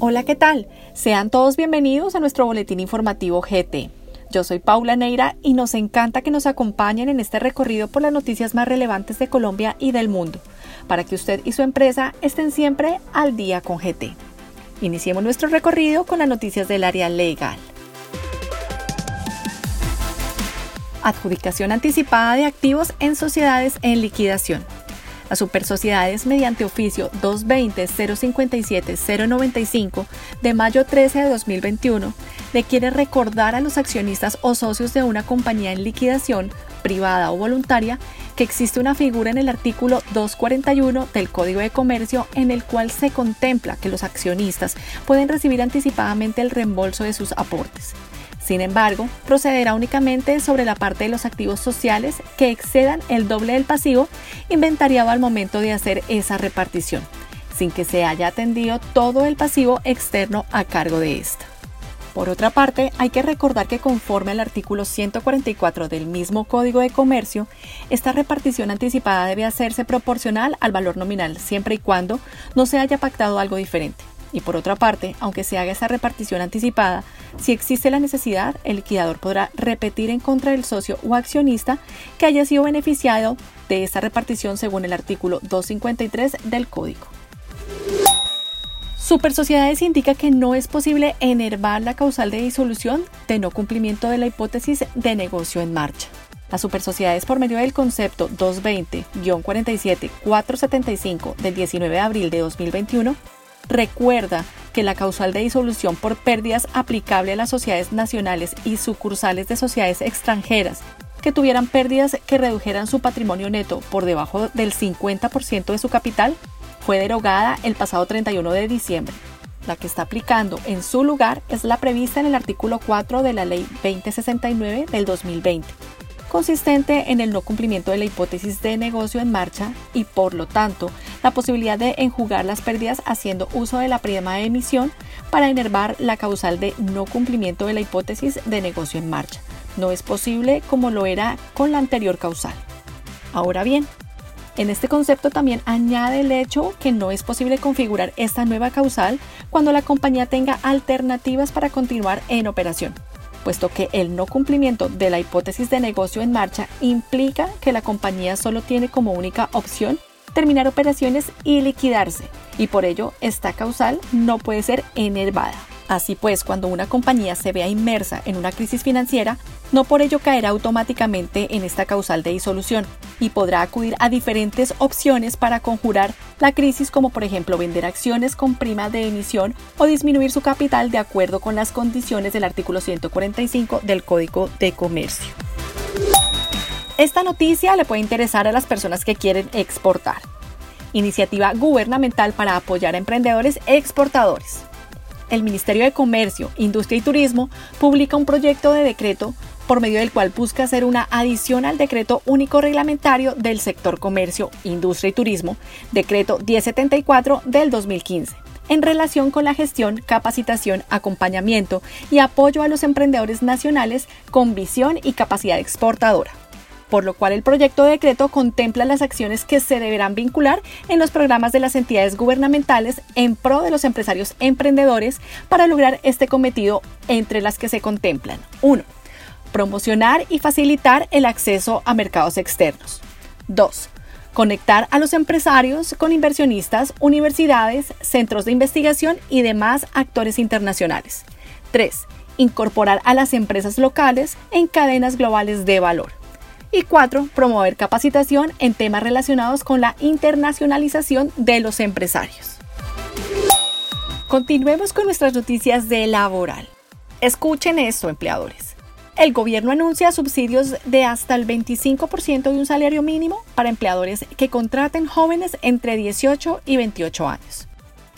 Hola, ¿qué tal? Sean todos bienvenidos a nuestro boletín informativo GT. Yo soy Paula Neira y nos encanta que nos acompañen en este recorrido por las noticias más relevantes de Colombia y del mundo, para que usted y su empresa estén siempre al día con GT. Iniciemos nuestro recorrido con las noticias del área legal. Adjudicación anticipada de activos en sociedades en liquidación. Las supersociedades mediante oficio 220-057-095 de mayo 13 de 2021 le quiere recordar a los accionistas o socios de una compañía en liquidación privada o voluntaria que existe una figura en el artículo 241 del Código de Comercio en el cual se contempla que los accionistas pueden recibir anticipadamente el reembolso de sus aportes. Sin embargo, procederá únicamente sobre la parte de los activos sociales que excedan el doble del pasivo inventariado al momento de hacer esa repartición, sin que se haya atendido todo el pasivo externo a cargo de esta. Por otra parte, hay que recordar que conforme al artículo 144 del mismo Código de Comercio, esta repartición anticipada debe hacerse proporcional al valor nominal, siempre y cuando no se haya pactado algo diferente. Y por otra parte, aunque se haga esa repartición anticipada, si existe la necesidad, el liquidador podrá repetir en contra del socio o accionista que haya sido beneficiado de esta repartición según el artículo 253 del Código. Super Sociedades indica que no es posible enervar la causal de disolución de no cumplimiento de la hipótesis de negocio en marcha. Las supersociedades por medio del concepto 220-47-475 del 19 de abril de 2021 Recuerda que la causal de disolución por pérdidas aplicable a las sociedades nacionales y sucursales de sociedades extranjeras que tuvieran pérdidas que redujeran su patrimonio neto por debajo del 50% de su capital fue derogada el pasado 31 de diciembre. La que está aplicando en su lugar es la prevista en el artículo 4 de la Ley 2069 del 2020 consistente en el no cumplimiento de la hipótesis de negocio en marcha y por lo tanto la posibilidad de enjugar las pérdidas haciendo uso de la prima de emisión para enervar la causal de no cumplimiento de la hipótesis de negocio en marcha. No es posible como lo era con la anterior causal. Ahora bien, en este concepto también añade el hecho que no es posible configurar esta nueva causal cuando la compañía tenga alternativas para continuar en operación puesto que el no cumplimiento de la hipótesis de negocio en marcha implica que la compañía solo tiene como única opción terminar operaciones y liquidarse, y por ello esta causal no puede ser enervada. Así pues, cuando una compañía se vea inmersa en una crisis financiera, no por ello caerá automáticamente en esta causal de disolución y podrá acudir a diferentes opciones para conjurar la crisis como por ejemplo vender acciones con prima de emisión o disminuir su capital de acuerdo con las condiciones del artículo 145 del Código de Comercio. Esta noticia le puede interesar a las personas que quieren exportar. Iniciativa gubernamental para apoyar a emprendedores exportadores el Ministerio de Comercio, Industria y Turismo publica un proyecto de decreto por medio del cual busca hacer una adición al decreto único reglamentario del sector comercio, industria y turismo, decreto 1074 del 2015 en relación con la gestión, capacitación, acompañamiento y apoyo a los emprendedores nacionales con visión y capacidad exportadora por lo cual el proyecto de decreto contempla las acciones que se deberán vincular en los programas de las entidades gubernamentales en pro de los empresarios emprendedores para lograr este cometido entre las que se contemplan 1. Promocionar y facilitar el acceso a mercados externos. 2. Conectar a los empresarios con inversionistas, universidades, centros de investigación y demás actores internacionales. 3. Incorporar a las empresas locales en cadenas globales de valor. Y cuatro, promover capacitación en temas relacionados con la internacionalización de los empresarios. Continuemos con nuestras noticias de laboral. Escuchen esto, empleadores. El gobierno anuncia subsidios de hasta el 25% de un salario mínimo para empleadores que contraten jóvenes entre 18 y 28 años.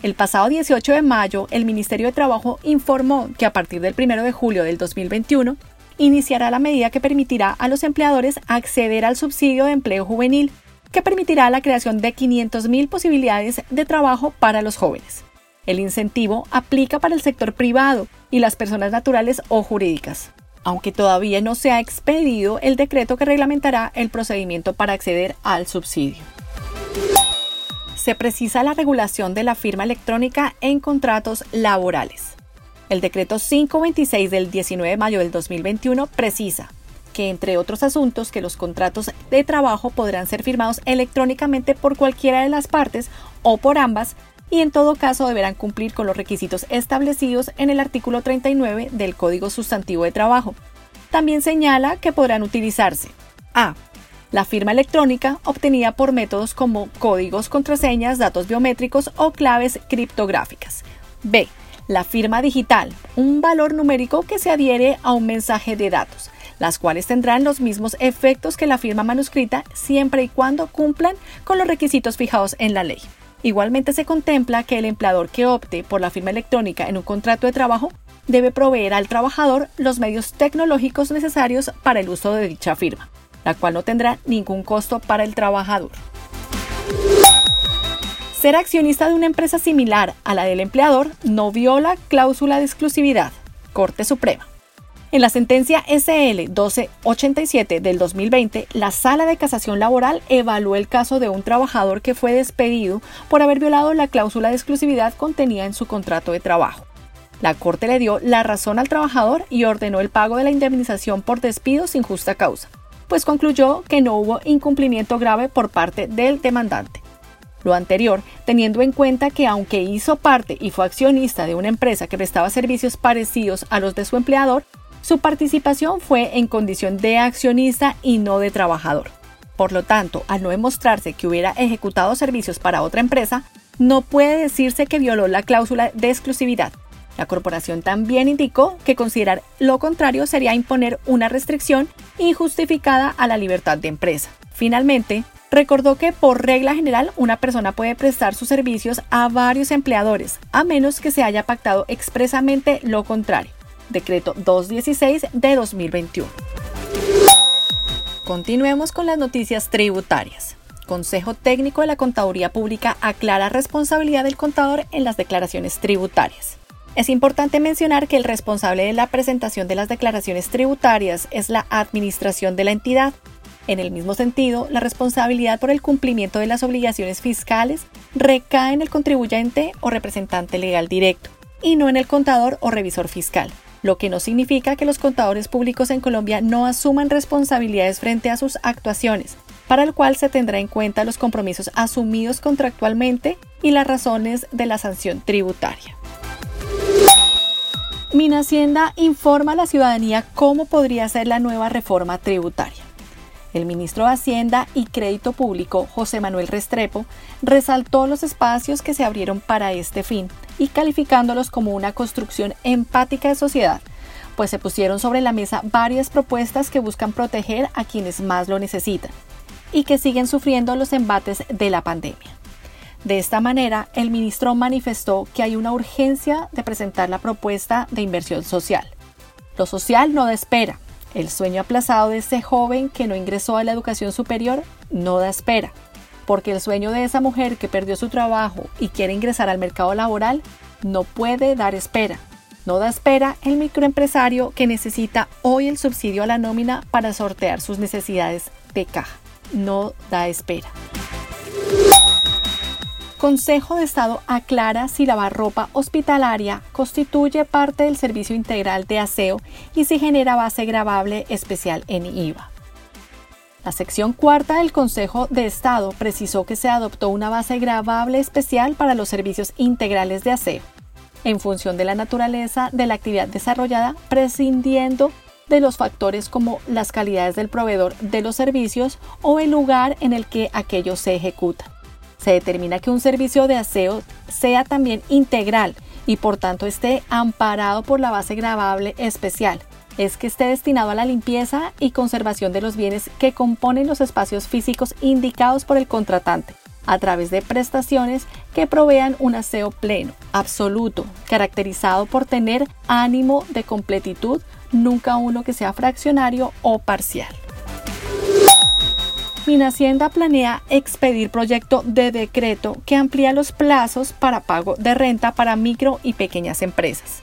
El pasado 18 de mayo, el Ministerio de Trabajo informó que a partir del 1 de julio del 2021 iniciará la medida que permitirá a los empleadores acceder al subsidio de empleo juvenil, que permitirá la creación de 500.000 posibilidades de trabajo para los jóvenes. El incentivo aplica para el sector privado y las personas naturales o jurídicas, aunque todavía no se ha expedido el decreto que reglamentará el procedimiento para acceder al subsidio. se precisa la regulación de la firma electrónica en contratos laborales. El decreto 526 del 19 de mayo del 2021 precisa que, entre otros asuntos, que los contratos de trabajo podrán ser firmados electrónicamente por cualquiera de las partes o por ambas y en todo caso deberán cumplir con los requisitos establecidos en el artículo 39 del Código Sustantivo de Trabajo. También señala que podrán utilizarse a. La firma electrónica obtenida por métodos como códigos, contraseñas, datos biométricos o claves criptográficas. B la firma digital, un valor numérico que se adhiere a un mensaje de datos, las cuales tendrán los mismos efectos que la firma manuscrita siempre y cuando cumplan con los requisitos fijados en la ley. Igualmente se contempla que el empleador que opte por la firma electrónica en un contrato de trabajo debe proveer al trabajador los medios tecnológicos necesarios para el uso de dicha firma, la cual no tendrá ningún costo para el trabajador. Ser accionista de una empresa similar a la del empleador no viola cláusula de exclusividad. Corte Suprema. En la sentencia SL 1287 del 2020, la Sala de Casación Laboral evaluó el caso de un trabajador que fue despedido por haber violado la cláusula de exclusividad contenida en su contrato de trabajo. La Corte le dio la razón al trabajador y ordenó el pago de la indemnización por despido sin justa causa, pues concluyó que no hubo incumplimiento grave por parte del demandante. Lo anterior, teniendo en cuenta que aunque hizo parte y fue accionista de una empresa que prestaba servicios parecidos a los de su empleador, su participación fue en condición de accionista y no de trabajador. Por lo tanto, al no demostrarse que hubiera ejecutado servicios para otra empresa, no puede decirse que violó la cláusula de exclusividad. La corporación también indicó que considerar lo contrario sería imponer una restricción injustificada a la libertad de empresa. Finalmente, Recordó que por regla general una persona puede prestar sus servicios a varios empleadores, a menos que se haya pactado expresamente lo contrario. Decreto 216 de 2021. Continuemos con las noticias tributarias. Consejo Técnico de la Contaduría Pública aclara responsabilidad del contador en las declaraciones tributarias. Es importante mencionar que el responsable de la presentación de las declaraciones tributarias es la administración de la entidad, en el mismo sentido, la responsabilidad por el cumplimiento de las obligaciones fiscales recae en el contribuyente o representante legal directo, y no en el contador o revisor fiscal, lo que no significa que los contadores públicos en Colombia no asuman responsabilidades frente a sus actuaciones, para el cual se tendrá en cuenta los compromisos asumidos contractualmente y las razones de la sanción tributaria. Hacienda informa a la ciudadanía cómo podría ser la nueva reforma tributaria. El ministro de Hacienda y Crédito Público, José Manuel Restrepo, resaltó los espacios que se abrieron para este fin y calificándolos como una construcción empática de sociedad, pues se pusieron sobre la mesa varias propuestas que buscan proteger a quienes más lo necesitan y que siguen sufriendo los embates de la pandemia. De esta manera, el ministro manifestó que hay una urgencia de presentar la propuesta de inversión social. Lo social no da espera, el sueño aplazado de ese joven que no ingresó a la educación superior no da espera, porque el sueño de esa mujer que perdió su trabajo y quiere ingresar al mercado laboral no puede dar espera. No da espera el microempresario que necesita hoy el subsidio a la nómina para sortear sus necesidades de caja. No da espera. Consejo de Estado aclara si lavar ropa hospitalaria constituye parte del servicio integral de aseo y si genera base grabable especial en IVA. La sección cuarta del Consejo de Estado precisó que se adoptó una base grabable especial para los servicios integrales de aseo, en función de la naturaleza de la actividad desarrollada, prescindiendo de los factores como las calidades del proveedor de los servicios o el lugar en el que aquellos se ejecutan se determina que un servicio de aseo sea también integral y por tanto esté amparado por la base grabable especial. Es que esté destinado a la limpieza y conservación de los bienes que componen los espacios físicos indicados por el contratante, a través de prestaciones que provean un aseo pleno, absoluto, caracterizado por tener ánimo de completitud, nunca uno que sea fraccionario o parcial. Hacienda planea expedir proyecto de decreto que amplía los plazos para pago de renta para micro y pequeñas empresas.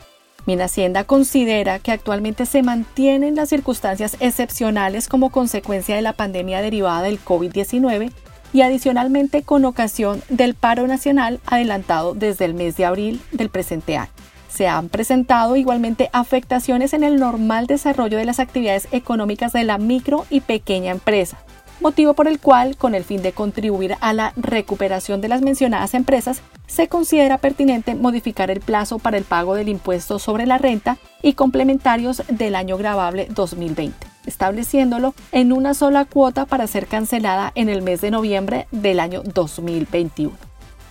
Hacienda considera que actualmente se mantienen las circunstancias excepcionales como consecuencia de la pandemia derivada del COVID-19 y adicionalmente con ocasión del paro nacional adelantado desde el mes de abril del presente año. Se han presentado igualmente afectaciones en el normal desarrollo de las actividades económicas de la micro y pequeña empresa, motivo por el cual, con el fin de contribuir a la recuperación de las mencionadas empresas, se considera pertinente modificar el plazo para el pago del impuesto sobre la renta y complementarios del año grabable 2020, estableciéndolo en una sola cuota para ser cancelada en el mes de noviembre del año 2021.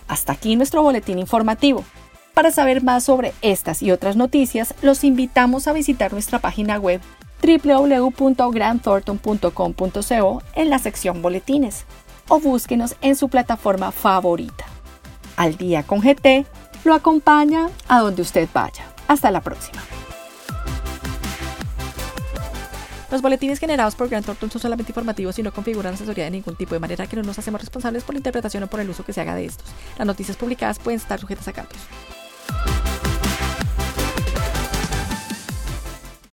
Hasta aquí nuestro boletín informativo. Para saber más sobre estas y otras noticias, los invitamos a visitar nuestra página web www.grandthornton.com.co en la sección Boletines o búsquenos en su plataforma favorita. Al día con GT lo acompaña a donde usted vaya. Hasta la próxima. Los boletines generados por Grant Thornton son solamente informativos y no configuran asesoría de ningún tipo, de manera que no nos hacemos responsables por la interpretación o por el uso que se haga de estos. Las noticias publicadas pueden estar sujetas a cambios.